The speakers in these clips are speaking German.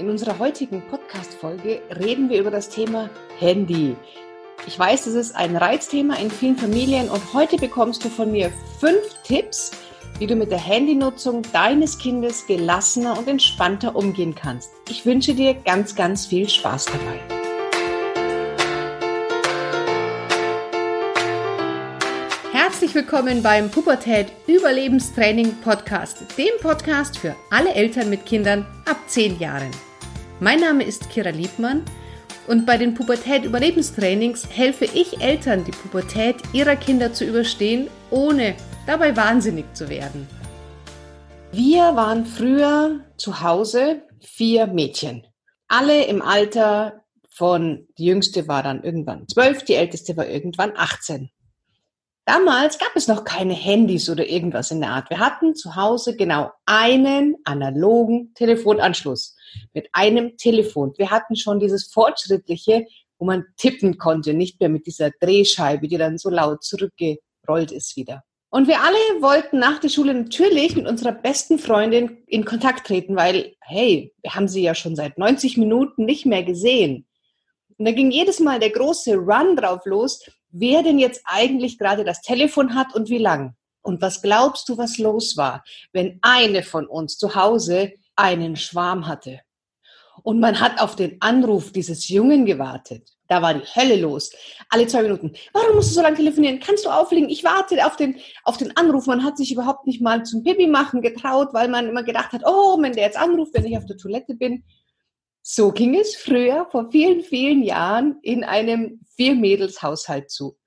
In unserer heutigen Podcast-Folge reden wir über das Thema Handy. Ich weiß, das ist ein Reizthema in vielen Familien und heute bekommst du von mir fünf Tipps, wie du mit der Handynutzung deines Kindes gelassener und entspannter umgehen kannst. Ich wünsche dir ganz, ganz viel Spaß dabei. Herzlich willkommen beim Pubertät Überlebenstraining Podcast, dem Podcast für alle Eltern mit Kindern ab 10 Jahren. Mein Name ist Kira Liebmann und bei den Pubertät-Überlebenstrainings helfe ich Eltern, die Pubertät ihrer Kinder zu überstehen, ohne dabei wahnsinnig zu werden. Wir waren früher zu Hause vier Mädchen. Alle im Alter von, die jüngste war dann irgendwann zwölf, die älteste war irgendwann 18. Damals gab es noch keine Handys oder irgendwas in der Art. Wir hatten zu Hause genau einen analogen Telefonanschluss mit einem Telefon. Wir hatten schon dieses fortschrittliche, wo man tippen konnte, nicht mehr mit dieser Drehscheibe, die dann so laut zurückgerollt ist wieder. Und wir alle wollten nach der Schule natürlich mit unserer besten Freundin in Kontakt treten, weil, hey, wir haben sie ja schon seit 90 Minuten nicht mehr gesehen. Und da ging jedes Mal der große Run drauf los, wer denn jetzt eigentlich gerade das Telefon hat und wie lang. Und was glaubst du, was los war, wenn eine von uns zu Hause einen Schwarm hatte? Und man hat auf den Anruf dieses Jungen gewartet. Da war die Hölle los. Alle zwei Minuten. Warum musst du so lange telefonieren? Kannst du auflegen? Ich warte auf den, auf den Anruf. Man hat sich überhaupt nicht mal zum Pipi machen getraut, weil man immer gedacht hat, oh, wenn der jetzt anruft, wenn ich auf der Toilette bin. So ging es früher vor vielen, vielen Jahren in einem Vier-Mädels-Haushalt zu.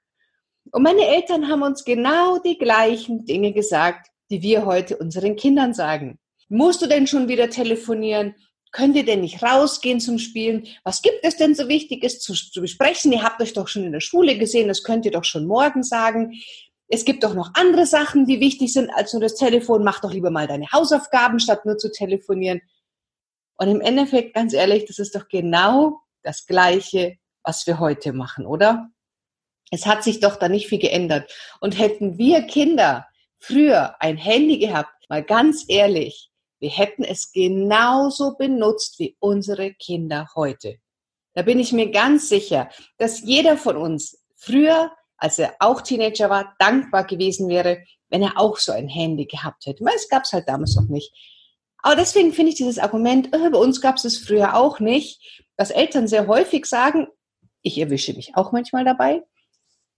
Und meine Eltern haben uns genau die gleichen Dinge gesagt, die wir heute unseren Kindern sagen. Musst du denn schon wieder telefonieren? Könnt ihr denn nicht rausgehen zum Spielen? Was gibt es denn so Wichtiges zu, zu besprechen? Ihr habt euch doch schon in der Schule gesehen, das könnt ihr doch schon morgen sagen. Es gibt doch noch andere Sachen, die wichtig sind als nur das Telefon. Mach doch lieber mal deine Hausaufgaben, statt nur zu telefonieren. Und im Endeffekt, ganz ehrlich, das ist doch genau das Gleiche, was wir heute machen, oder? Es hat sich doch da nicht viel geändert. Und hätten wir Kinder früher ein Handy gehabt, mal ganz ehrlich, wir hätten es genauso benutzt wie unsere Kinder heute. Da bin ich mir ganz sicher, dass jeder von uns früher, als er auch Teenager war, dankbar gewesen wäre, wenn er auch so ein Handy gehabt hätte. Weil es gab es halt damals noch nicht. Aber deswegen finde ich dieses Argument, äh, bei uns gab es es früher auch nicht, dass Eltern sehr häufig sagen, ich erwische mich auch manchmal dabei,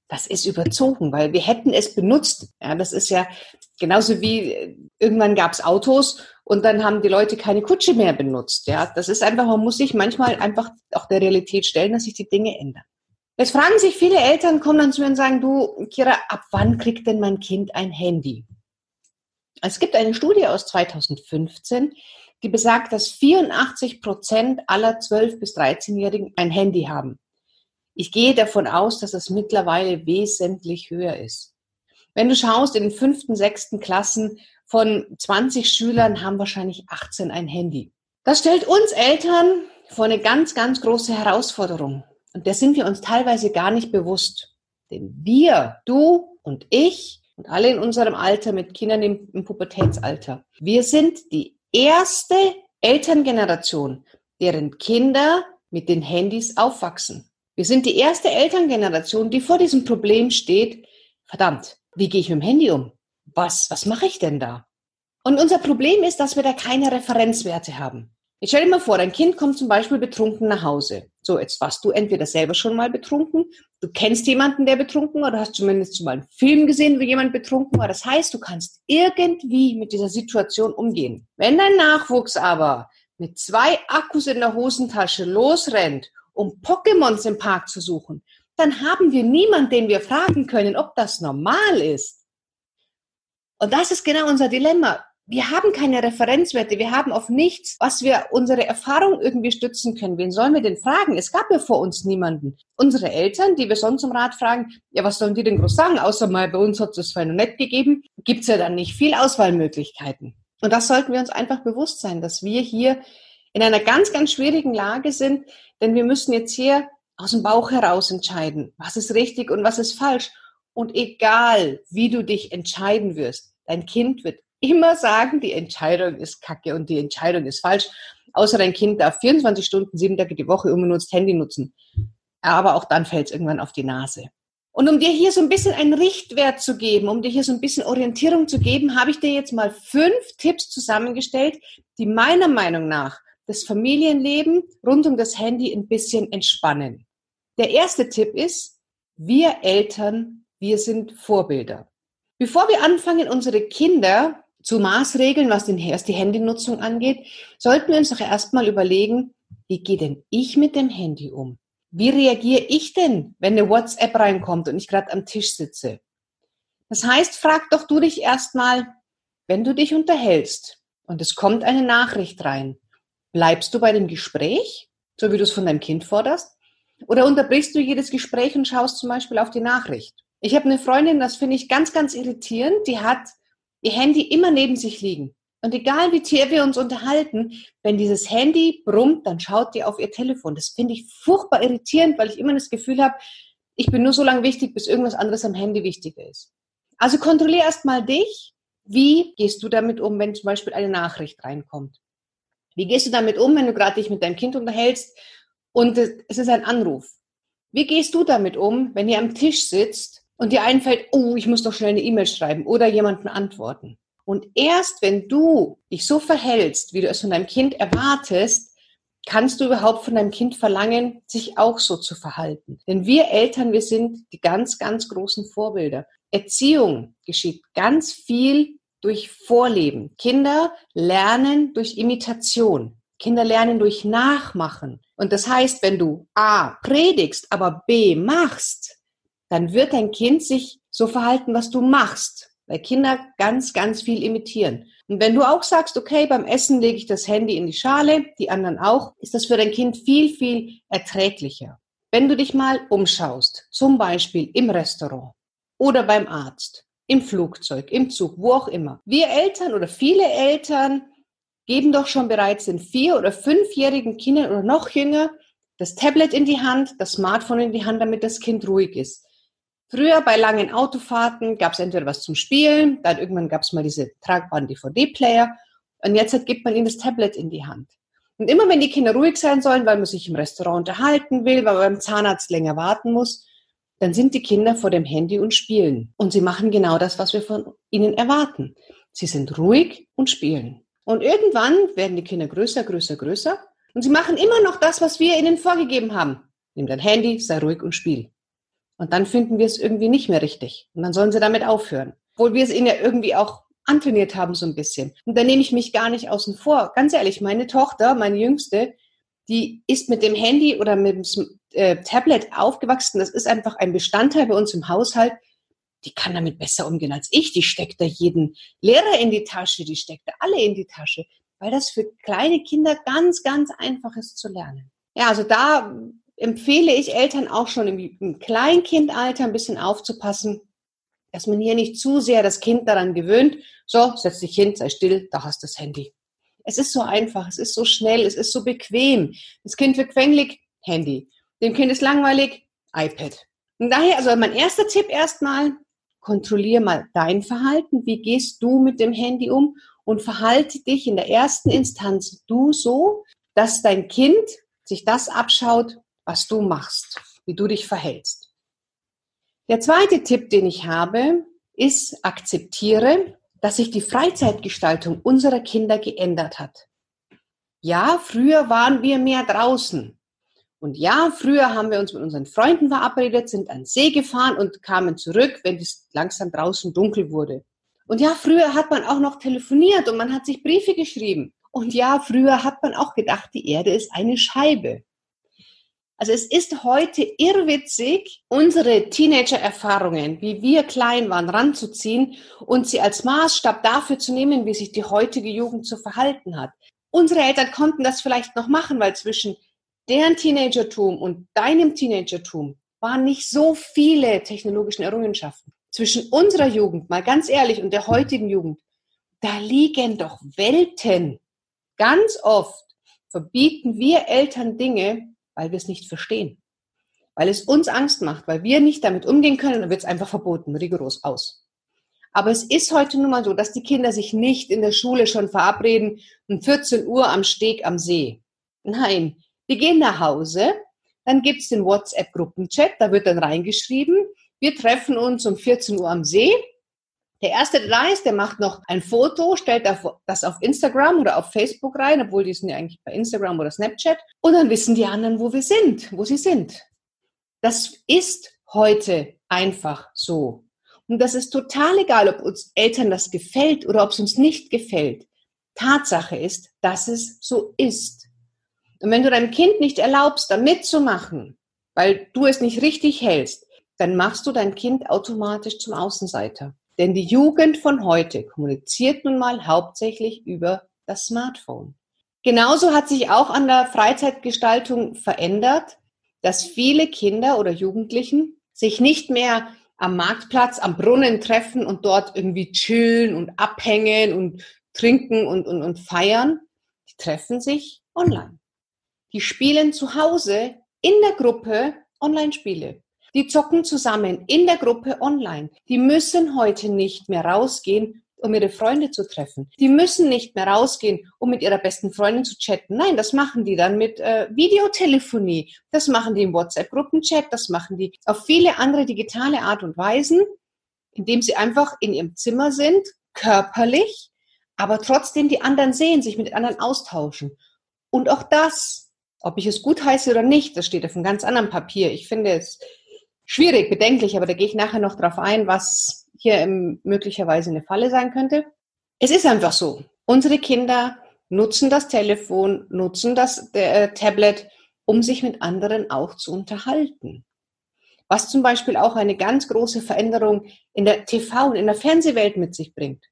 das ist überzogen, weil wir hätten es benutzt. Ja, das ist ja genauso wie äh, irgendwann gab es Autos und dann haben die Leute keine Kutsche mehr benutzt. Ja, das ist einfach, man muss sich manchmal einfach auch der Realität stellen, dass sich die Dinge ändern. Jetzt fragen sich viele Eltern, kommen dann zu mir und sagen, du, Kira, ab wann kriegt denn mein Kind ein Handy? Es gibt eine Studie aus 2015, die besagt, dass 84 Prozent aller 12- bis 13-Jährigen ein Handy haben. Ich gehe davon aus, dass es mittlerweile wesentlich höher ist. Wenn du schaust, in den fünften, sechsten Klassen von 20 Schülern haben wahrscheinlich 18 ein Handy. Das stellt uns Eltern vor eine ganz, ganz große Herausforderung. Und der sind wir uns teilweise gar nicht bewusst. Denn wir, du und ich, und alle in unserem Alter mit Kindern im, im Pubertätsalter. Wir sind die erste Elterngeneration, deren Kinder mit den Handys aufwachsen. Wir sind die erste Elterngeneration, die vor diesem Problem steht, verdammt, wie gehe ich mit dem Handy um? Was, was mache ich denn da? Und unser Problem ist, dass wir da keine Referenzwerte haben. Jetzt stell dir mal vor, dein Kind kommt zum Beispiel betrunken nach Hause. So, jetzt warst du entweder selber schon mal betrunken, du kennst jemanden, der betrunken war, oder hast zumindest schon mal einen Film gesehen, wo jemand betrunken war. Das heißt, du kannst irgendwie mit dieser Situation umgehen. Wenn dein Nachwuchs aber mit zwei Akkus in der Hosentasche losrennt, um Pokémons im Park zu suchen, dann haben wir niemanden, den wir fragen können, ob das normal ist. Und das ist genau unser Dilemma wir haben keine Referenzwerte, wir haben auf nichts, was wir unsere Erfahrung irgendwie stützen können. Wen sollen wir denn fragen? Es gab ja vor uns niemanden. Unsere Eltern, die wir sonst um Rat fragen, ja, was sollen die denn groß sagen? Außer mal bei uns hat es vorhin noch nicht gegeben, gibt's ja dann nicht viel Auswahlmöglichkeiten. Und das sollten wir uns einfach bewusst sein, dass wir hier in einer ganz, ganz schwierigen Lage sind, denn wir müssen jetzt hier aus dem Bauch heraus entscheiden, was ist richtig und was ist falsch. Und egal, wie du dich entscheiden wirst, dein Kind wird immer sagen, die Entscheidung ist kacke und die Entscheidung ist falsch. außer dein Kind darf 24 Stunden, sieben Tage die Woche unbenutzt Handy nutzen. Aber auch dann fällt es irgendwann auf die Nase. Und um dir hier so ein bisschen einen Richtwert zu geben, um dir hier so ein bisschen Orientierung zu geben, habe ich dir jetzt mal fünf Tipps zusammengestellt, die meiner Meinung nach das Familienleben rund um das Handy ein bisschen entspannen. Der erste Tipp ist, wir Eltern, wir sind Vorbilder. Bevor wir anfangen, unsere Kinder zu maßregeln, was, den, was die Handynutzung angeht, sollten wir uns doch erstmal überlegen, wie gehe denn ich mit dem Handy um? Wie reagiere ich denn, wenn eine WhatsApp reinkommt und ich gerade am Tisch sitze? Das heißt, frag doch du dich erstmal, wenn du dich unterhältst und es kommt eine Nachricht rein, bleibst du bei dem Gespräch, so wie du es von deinem Kind forderst? Oder unterbrichst du jedes Gespräch und schaust zum Beispiel auf die Nachricht? Ich habe eine Freundin, das finde ich ganz, ganz irritierend, die hat ihr Handy immer neben sich liegen. Und egal wie tief wir uns unterhalten, wenn dieses Handy brummt, dann schaut die auf ihr Telefon. Das finde ich furchtbar irritierend, weil ich immer das Gefühl habe, ich bin nur so lange wichtig, bis irgendwas anderes am Handy wichtiger ist. Also kontrolliere erstmal dich. Wie gehst du damit um, wenn zum Beispiel eine Nachricht reinkommt? Wie gehst du damit um, wenn du gerade dich mit deinem Kind unterhältst und es ist ein Anruf? Wie gehst du damit um, wenn ihr am Tisch sitzt und dir einfällt, oh, ich muss doch schnell eine E-Mail schreiben oder jemanden antworten? Und erst wenn du dich so verhältst, wie du es von deinem Kind erwartest, kannst du überhaupt von deinem Kind verlangen, sich auch so zu verhalten. Denn wir Eltern, wir sind die ganz, ganz großen Vorbilder. Erziehung geschieht ganz viel durch Vorleben. Kinder lernen durch Imitation. Kinder lernen durch Nachmachen. Und das heißt, wenn du A predigst, aber B machst, dann wird dein Kind sich so verhalten, was du machst weil Kinder ganz, ganz viel imitieren. Und wenn du auch sagst, okay, beim Essen lege ich das Handy in die Schale, die anderen auch, ist das für dein Kind viel, viel erträglicher. Wenn du dich mal umschaust, zum Beispiel im Restaurant oder beim Arzt, im Flugzeug, im Zug, wo auch immer. Wir Eltern oder viele Eltern geben doch schon bereits den vier- oder fünfjährigen Kindern oder noch jünger das Tablet in die Hand, das Smartphone in die Hand, damit das Kind ruhig ist. Früher bei langen Autofahrten gab es entweder was zum Spielen, dann irgendwann gab es mal diese tragbaren DVD-Player und jetzt gibt man ihnen das Tablet in die Hand. Und immer wenn die Kinder ruhig sein sollen, weil man sich im Restaurant unterhalten will, weil man beim Zahnarzt länger warten muss, dann sind die Kinder vor dem Handy und spielen. Und sie machen genau das, was wir von ihnen erwarten. Sie sind ruhig und spielen. Und irgendwann werden die Kinder größer, größer, größer. Und sie machen immer noch das, was wir ihnen vorgegeben haben. Nimm dein Handy, sei ruhig und spiel. Und dann finden wir es irgendwie nicht mehr richtig. Und dann sollen sie damit aufhören. Obwohl wir es ihnen ja irgendwie auch antrainiert haben so ein bisschen. Und da nehme ich mich gar nicht außen vor. Ganz ehrlich, meine Tochter, meine Jüngste, die ist mit dem Handy oder mit dem äh, Tablet aufgewachsen. Das ist einfach ein Bestandteil bei uns im Haushalt. Die kann damit besser umgehen als ich. Die steckt da jeden Lehrer in die Tasche, die steckt da alle in die Tasche, weil das für kleine Kinder ganz, ganz einfach ist zu lernen. Ja, also da empfehle ich Eltern auch schon im, im Kleinkindalter ein bisschen aufzupassen, dass man hier nicht zu sehr das Kind daran gewöhnt, so, setz dich hin, sei still, da hast du das Handy. Es ist so einfach, es ist so schnell, es ist so bequem. Das Kind wird quengelig, Handy. Dem Kind ist langweilig, iPad. Und daher, also mein erster Tipp erstmal, kontrolliere mal dein Verhalten. Wie gehst du mit dem Handy um? Und verhalte dich in der ersten Instanz du so, dass dein Kind sich das abschaut, was du machst, wie du dich verhältst. Der zweite Tipp, den ich habe, ist, akzeptiere, dass sich die Freizeitgestaltung unserer Kinder geändert hat. Ja, früher waren wir mehr draußen. Und ja, früher haben wir uns mit unseren Freunden verabredet, sind an See gefahren und kamen zurück, wenn es langsam draußen dunkel wurde. Und ja, früher hat man auch noch telefoniert und man hat sich Briefe geschrieben. Und ja, früher hat man auch gedacht, die Erde ist eine Scheibe. Also es ist heute irrwitzig, unsere Teenager-Erfahrungen, wie wir klein waren, ranzuziehen und sie als Maßstab dafür zu nehmen, wie sich die heutige Jugend zu verhalten hat. Unsere Eltern konnten das vielleicht noch machen, weil zwischen deren Teenagertum und deinem Teenagertum waren nicht so viele technologischen Errungenschaften. Zwischen unserer Jugend, mal ganz ehrlich, und der heutigen Jugend, da liegen doch Welten. Ganz oft verbieten wir Eltern Dinge, weil wir es nicht verstehen. Weil es uns Angst macht, weil wir nicht damit umgehen können, dann wird es einfach verboten, rigoros aus. Aber es ist heute nun mal so, dass die Kinder sich nicht in der Schule schon verabreden um 14 Uhr am Steg am See. Nein, die gehen nach Hause, dann gibt's den WhatsApp-Gruppenchat, da wird dann reingeschrieben, wir treffen uns um 14 Uhr am See. Der erste, der da ist, der macht noch ein Foto, stellt das auf Instagram oder auf Facebook rein, obwohl die sind ja eigentlich bei Instagram oder Snapchat. Und dann wissen die anderen, wo wir sind, wo sie sind. Das ist heute einfach so. Und das ist total egal, ob uns Eltern das gefällt oder ob es uns nicht gefällt. Tatsache ist, dass es so ist. Und wenn du deinem Kind nicht erlaubst, da mitzumachen, weil du es nicht richtig hältst, dann machst du dein Kind automatisch zum Außenseiter. Denn die Jugend von heute kommuniziert nun mal hauptsächlich über das Smartphone. Genauso hat sich auch an der Freizeitgestaltung verändert, dass viele Kinder oder Jugendlichen sich nicht mehr am Marktplatz, am Brunnen treffen und dort irgendwie chillen und abhängen und trinken und, und, und feiern. Die treffen sich online. Die spielen zu Hause in der Gruppe Online-Spiele. Die zocken zusammen in der Gruppe online. Die müssen heute nicht mehr rausgehen, um ihre Freunde zu treffen. Die müssen nicht mehr rausgehen, um mit ihrer besten Freundin zu chatten. Nein, das machen die dann mit äh, Videotelefonie. Das machen die im WhatsApp-Gruppenchat. Das machen die auf viele andere digitale Art und Weisen, indem sie einfach in ihrem Zimmer sind, körperlich, aber trotzdem die anderen sehen, sich mit anderen austauschen. Und auch das, ob ich es gut heiße oder nicht, das steht auf einem ganz anderen Papier. Ich finde es schwierig, bedenklich, aber da gehe ich nachher noch drauf ein, was hier möglicherweise eine Falle sein könnte. Es ist einfach so. Unsere Kinder nutzen das Telefon, nutzen das äh, Tablet, um sich mit anderen auch zu unterhalten. Was zum Beispiel auch eine ganz große Veränderung in der TV- und in der Fernsehwelt mit sich bringt.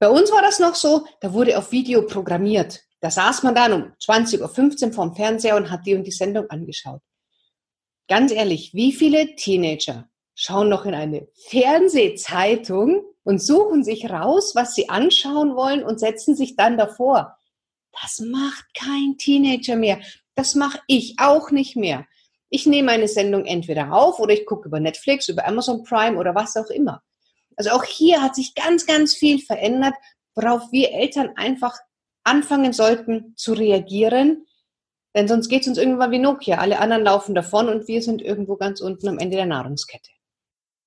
Bei uns war das noch so, da wurde auf Video programmiert. Da saß man dann um 20.15 Uhr vorm Fernseher und hat die und die Sendung angeschaut. Ganz ehrlich, wie viele Teenager schauen noch in eine Fernsehzeitung und suchen sich raus, was sie anschauen wollen und setzen sich dann davor. Das macht kein Teenager mehr. Das mache ich auch nicht mehr. Ich nehme eine Sendung entweder auf oder ich gucke über Netflix, über Amazon Prime oder was auch immer. Also auch hier hat sich ganz, ganz viel verändert, worauf wir Eltern einfach anfangen sollten zu reagieren. Denn sonst geht es uns irgendwann wie Nokia. Alle anderen laufen davon und wir sind irgendwo ganz unten am Ende der Nahrungskette.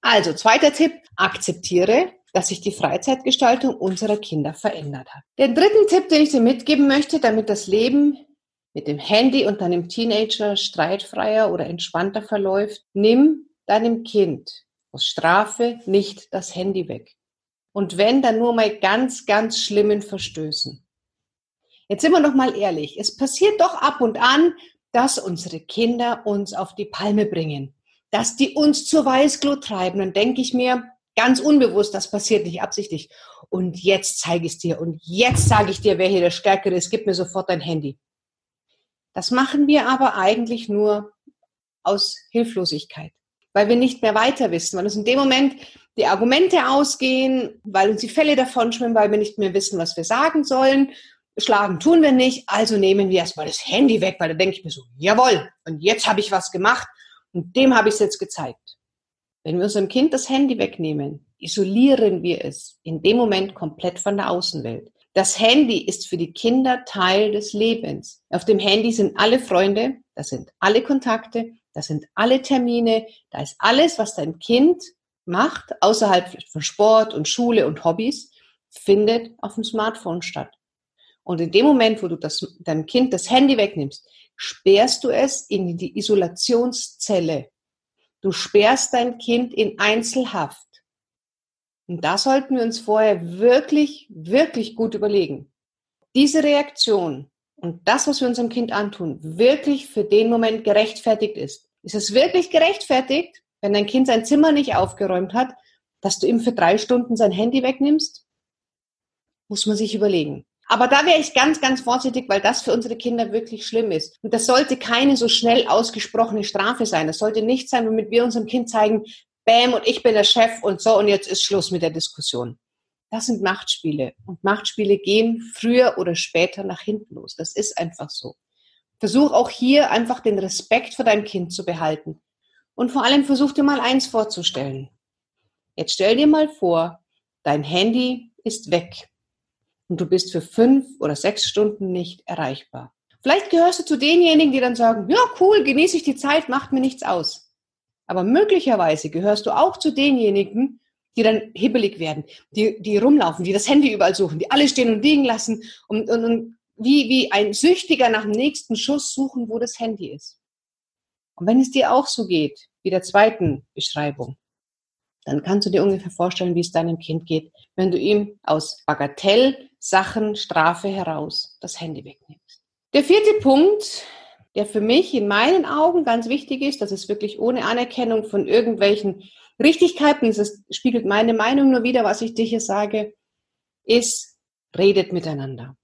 Also, zweiter Tipp, akzeptiere, dass sich die Freizeitgestaltung unserer Kinder verändert hat. Den dritten Tipp, den ich dir mitgeben möchte, damit das Leben mit dem Handy und deinem Teenager streitfreier oder entspannter verläuft, nimm deinem Kind aus Strafe nicht das Handy weg. Und wenn, dann nur mal ganz, ganz schlimmen Verstößen. Jetzt sind wir noch mal ehrlich. Es passiert doch ab und an, dass unsere Kinder uns auf die Palme bringen dass die uns zur Weißglut treiben. Dann denke ich mir, ganz unbewusst, das passiert nicht absichtlich. Und jetzt zeige ich es dir und jetzt sage ich dir, wer hier der Stärkere ist, gib mir sofort dein Handy. Das machen wir aber eigentlich nur aus Hilflosigkeit, weil wir nicht mehr weiter wissen, weil uns in dem Moment die Argumente ausgehen, weil uns die Fälle davon schwimmen, weil wir nicht mehr wissen, was wir sagen sollen. Schlagen tun wir nicht, also nehmen wir erstmal das Handy weg, weil da denke ich mir so, jawohl, und jetzt habe ich was gemacht und dem habe ich es jetzt gezeigt. Wenn wir unserem Kind das Handy wegnehmen, isolieren wir es in dem Moment komplett von der Außenwelt. Das Handy ist für die Kinder Teil des Lebens. Auf dem Handy sind alle Freunde, das sind alle Kontakte, das sind alle Termine, da ist alles, was dein Kind macht, außerhalb von Sport und Schule und Hobbys, findet auf dem Smartphone statt. Und in dem Moment, wo du das, deinem Kind das Handy wegnimmst, sperrst du es in die Isolationszelle. Du sperrst dein Kind in Einzelhaft. Und da sollten wir uns vorher wirklich, wirklich gut überlegen. Diese Reaktion und das, was wir unserem Kind antun, wirklich für den Moment gerechtfertigt ist. Ist es wirklich gerechtfertigt, wenn dein Kind sein Zimmer nicht aufgeräumt hat, dass du ihm für drei Stunden sein Handy wegnimmst? Muss man sich überlegen. Aber da wäre ich ganz, ganz vorsichtig, weil das für unsere Kinder wirklich schlimm ist. Und das sollte keine so schnell ausgesprochene Strafe sein. Das sollte nicht sein, womit wir unserem Kind zeigen, Bäm und ich bin der Chef und so und jetzt ist Schluss mit der Diskussion. Das sind Machtspiele. Und Machtspiele gehen früher oder später nach hinten los. Das ist einfach so. Versuch auch hier einfach den Respekt vor deinem Kind zu behalten. Und vor allem versuch dir mal eins vorzustellen. Jetzt stell dir mal vor, dein Handy ist weg und du bist für fünf oder sechs Stunden nicht erreichbar. Vielleicht gehörst du zu denjenigen, die dann sagen, ja cool, genieße ich die Zeit, macht mir nichts aus. Aber möglicherweise gehörst du auch zu denjenigen, die dann hibbelig werden, die, die rumlaufen, die das Handy überall suchen, die alle stehen und liegen lassen und, und, und wie, wie ein Süchtiger nach dem nächsten Schuss suchen, wo das Handy ist. Und wenn es dir auch so geht, wie der zweiten Beschreibung, dann kannst du dir ungefähr vorstellen, wie es deinem Kind geht, wenn du ihm aus Bagatellsachen Strafe heraus das Handy wegnimmst. Der vierte Punkt, der für mich in meinen Augen ganz wichtig ist, das ist wirklich ohne Anerkennung von irgendwelchen Richtigkeiten, das spiegelt meine Meinung nur wieder, was ich dir hier sage, ist, redet miteinander.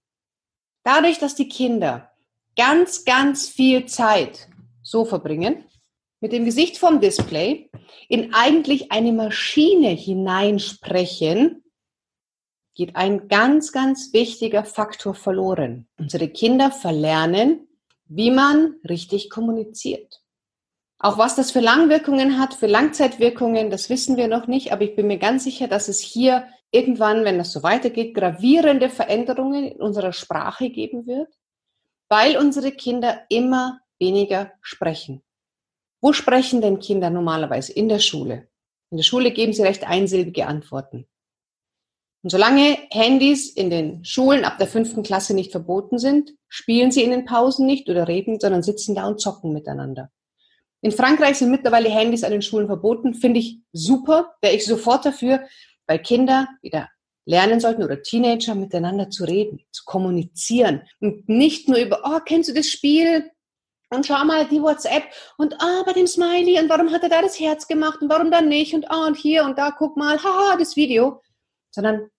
Dadurch, dass die Kinder ganz, ganz viel Zeit so verbringen, mit dem Gesicht vom Display, in eigentlich eine Maschine hineinsprechen, geht ein ganz, ganz wichtiger Faktor verloren. Unsere Kinder verlernen, wie man richtig kommuniziert. Auch was das für Langwirkungen hat, für Langzeitwirkungen, das wissen wir noch nicht, aber ich bin mir ganz sicher, dass es hier irgendwann, wenn das so weitergeht, gravierende Veränderungen in unserer Sprache geben wird, weil unsere Kinder immer weniger sprechen. Wo sprechen denn Kinder normalerweise? In der Schule. In der Schule geben sie recht einsilbige Antworten. Und solange Handys in den Schulen ab der fünften Klasse nicht verboten sind, spielen sie in den Pausen nicht oder reden, sondern sitzen da und zocken miteinander. In Frankreich sind mittlerweile Handys an den Schulen verboten. Finde ich super. Wäre ich sofort dafür, weil Kinder wieder lernen sollten oder Teenager miteinander zu reden, zu kommunizieren und nicht nur über, oh, kennst du das Spiel? Und schau mal die WhatsApp und ah, bei dem Smiley und warum hat er da das Herz gemacht und warum dann nicht und ah, und hier und da, guck mal, haha, das Video. Sondern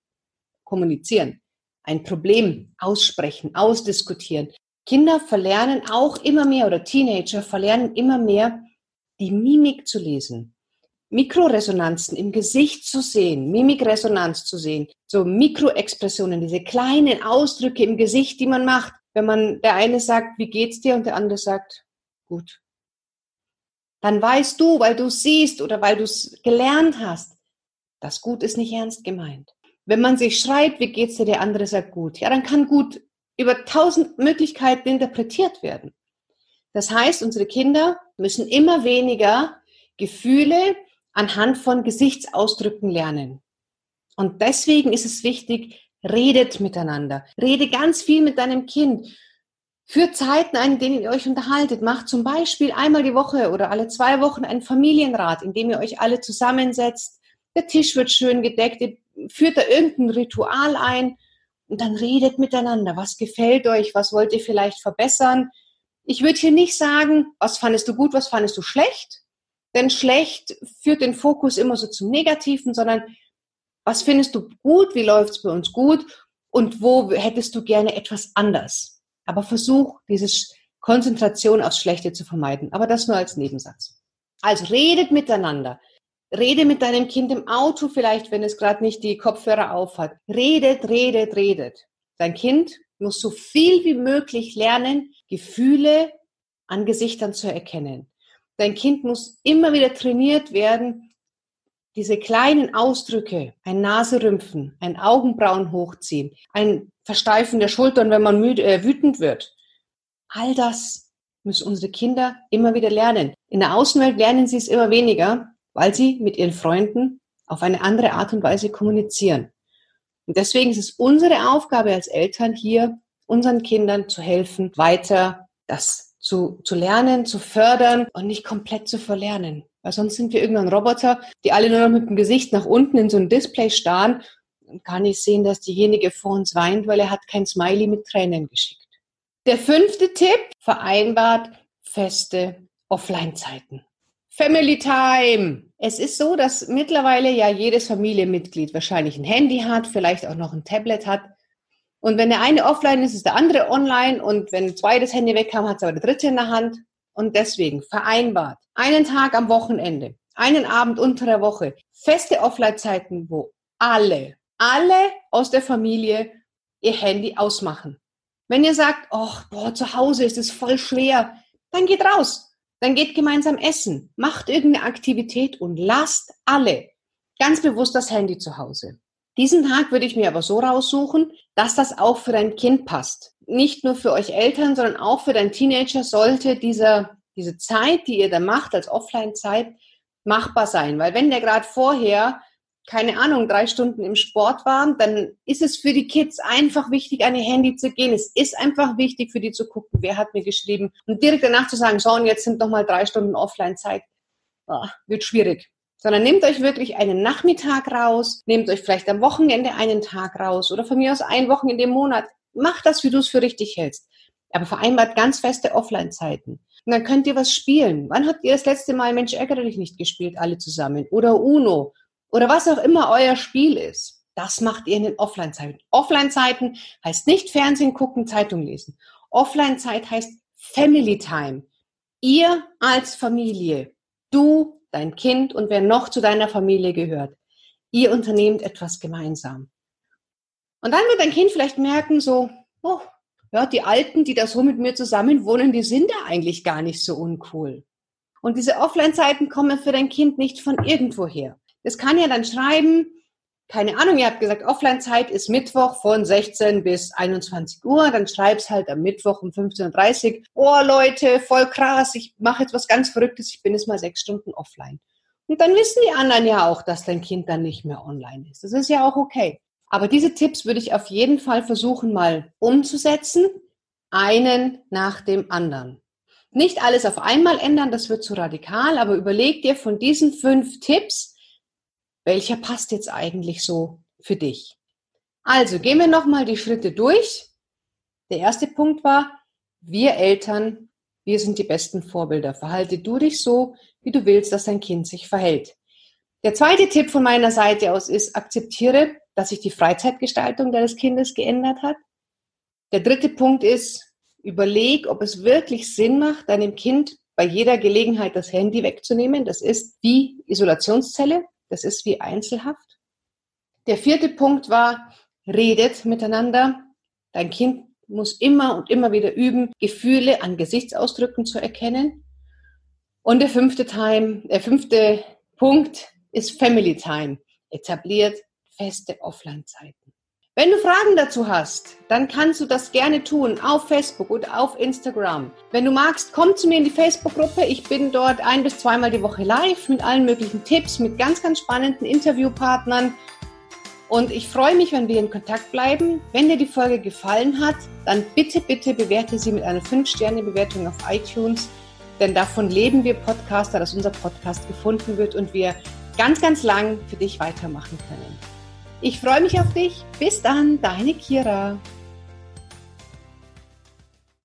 kommunizieren, ein Problem aussprechen, ausdiskutieren, Kinder verlernen auch immer mehr oder Teenager verlernen immer mehr, die Mimik zu lesen. Mikroresonanzen im Gesicht zu sehen, Mimikresonanz zu sehen, so Mikroexpressionen, diese kleinen Ausdrücke im Gesicht, die man macht, wenn man der eine sagt, wie geht's dir und der andere sagt, gut. Dann weißt du, weil du siehst oder weil du es gelernt hast, das gut ist nicht ernst gemeint. Wenn man sich schreibt, wie geht's dir, der andere sagt gut. Ja, dann kann gut über tausend Möglichkeiten interpretiert werden. Das heißt, unsere Kinder müssen immer weniger Gefühle anhand von Gesichtsausdrücken lernen. Und deswegen ist es wichtig, redet miteinander. Rede ganz viel mit deinem Kind. Für Zeiten ein, in denen ihr euch unterhaltet. Macht zum Beispiel einmal die Woche oder alle zwei Wochen einen Familienrat, in dem ihr euch alle zusammensetzt. Der Tisch wird schön gedeckt. Ihr führt da irgendein Ritual ein und dann redet miteinander. Was gefällt euch? Was wollt ihr vielleicht verbessern? Ich würde hier nicht sagen, was fandest du gut, was fandest du schlecht? Denn schlecht führt den Fokus immer so zum Negativen, sondern was findest du gut? Wie läuft es bei uns gut? Und wo hättest du gerne etwas anders? Aber versuch, diese Konzentration aufs Schlechte zu vermeiden. Aber das nur als Nebensatz. Also redet miteinander. Rede mit deinem Kind im Auto vielleicht, wenn es gerade nicht die Kopfhörer aufhat. Redet, redet, redet. Dein Kind muss so viel wie möglich lernen, Gefühle an Gesichtern zu erkennen. Dein Kind muss immer wieder trainiert werden, diese kleinen Ausdrücke, ein Naserümpfen, ein Augenbrauen hochziehen, ein Versteifen der Schultern, wenn man müde, äh, wütend wird. All das müssen unsere Kinder immer wieder lernen. In der Außenwelt lernen sie es immer weniger, weil sie mit ihren Freunden auf eine andere Art und Weise kommunizieren. Und deswegen ist es unsere Aufgabe als Eltern hier, unseren Kindern zu helfen, weiter das zu, zu lernen, zu fördern und nicht komplett zu verlernen. Weil sonst sind wir irgendwann Roboter, die alle nur noch mit dem Gesicht nach unten in so ein Display starren und kann nicht sehen, dass diejenige vor uns weint, weil er hat kein Smiley mit Tränen geschickt. Der fünfte Tipp vereinbart feste Offline-Zeiten. Family Time. Es ist so, dass mittlerweile ja jedes Familienmitglied wahrscheinlich ein Handy hat, vielleicht auch noch ein Tablet hat. Und wenn der eine offline ist, ist der andere online. Und wenn zwei das Handy weg haben, hat es aber der dritte in der Hand. Und deswegen vereinbart einen Tag am Wochenende, einen Abend unter der Woche, feste Offline-Zeiten, wo alle, alle aus der Familie ihr Handy ausmachen. Wenn ihr sagt, oh, boah, zu Hause ist es voll schwer, dann geht raus dann geht gemeinsam essen, macht irgendeine Aktivität und lasst alle ganz bewusst das Handy zu Hause. Diesen Tag würde ich mir aber so raussuchen, dass das auch für dein Kind passt. Nicht nur für euch Eltern, sondern auch für dein Teenager sollte diese, diese Zeit, die ihr da macht als Offline-Zeit, machbar sein. Weil wenn der gerade vorher, keine Ahnung, drei Stunden im Sport war, dann ist es für die Kids einfach wichtig, an ihr Handy zu gehen. Es ist einfach wichtig für die zu gucken, wer hat mir geschrieben. Und direkt danach zu sagen, so, und jetzt sind noch mal drei Stunden Offline-Zeit, oh, wird schwierig sondern nehmt euch wirklich einen Nachmittag raus, nehmt euch vielleicht am Wochenende einen Tag raus oder von mir aus ein Wochenende im Monat. Macht das, wie du es für richtig hältst. Aber vereinbart ganz feste Offline-Zeiten. Und dann könnt ihr was spielen. Wann habt ihr das letzte Mal Mensch ärgere dich nicht gespielt, alle zusammen? Oder Uno? Oder was auch immer euer Spiel ist. Das macht ihr in den Offline-Zeiten. Offline-Zeiten heißt nicht Fernsehen gucken, Zeitung lesen. Offline-Zeit heißt Family Time. Ihr als Familie. Du dein Kind und wer noch zu deiner Familie gehört. Ihr unternehmt etwas gemeinsam. Und dann wird dein Kind vielleicht merken, so, oh, ja, die Alten, die da so mit mir zusammen wohnen, die sind ja eigentlich gar nicht so uncool. Und diese Offline-Zeiten kommen für dein Kind nicht von irgendwoher. Das kann ja dann schreiben, keine Ahnung, ihr habt gesagt, Offline-Zeit ist Mittwoch von 16 bis 21 Uhr, dann schreib's halt am Mittwoch um 15.30 Uhr, oh Leute, voll krass, ich mache jetzt was ganz Verrücktes, ich bin jetzt mal sechs Stunden offline. Und dann wissen die anderen ja auch, dass dein Kind dann nicht mehr online ist. Das ist ja auch okay. Aber diese Tipps würde ich auf jeden Fall versuchen mal umzusetzen, einen nach dem anderen. Nicht alles auf einmal ändern, das wird zu radikal, aber überleg dir von diesen fünf Tipps, welcher passt jetzt eigentlich so für dich? Also gehen wir nochmal die Schritte durch. Der erste Punkt war, wir Eltern, wir sind die besten Vorbilder. Verhalte du dich so, wie du willst, dass dein Kind sich verhält. Der zweite Tipp von meiner Seite aus ist, akzeptiere, dass sich die Freizeitgestaltung deines Kindes geändert hat. Der dritte Punkt ist, überleg, ob es wirklich Sinn macht, deinem Kind bei jeder Gelegenheit das Handy wegzunehmen. Das ist wie Isolationszelle. Das ist wie Einzelhaft. Der vierte Punkt war, redet miteinander. Dein Kind muss immer und immer wieder üben, Gefühle an Gesichtsausdrücken zu erkennen. Und der fünfte, Time, der fünfte Punkt ist Family Time. Etabliert feste Offline-Zeiten. Wenn du Fragen dazu hast, dann kannst du das gerne tun auf Facebook oder auf Instagram. Wenn du magst, komm zu mir in die Facebook-Gruppe. Ich bin dort ein bis zweimal die Woche live mit allen möglichen Tipps, mit ganz, ganz spannenden Interviewpartnern. Und ich freue mich, wenn wir in Kontakt bleiben. Wenn dir die Folge gefallen hat, dann bitte, bitte bewerte sie mit einer 5-Sterne-Bewertung auf iTunes. Denn davon leben wir Podcaster, dass unser Podcast gefunden wird und wir ganz, ganz lang für dich weitermachen können. Ich freue mich auf dich. Bis dann, deine Kira.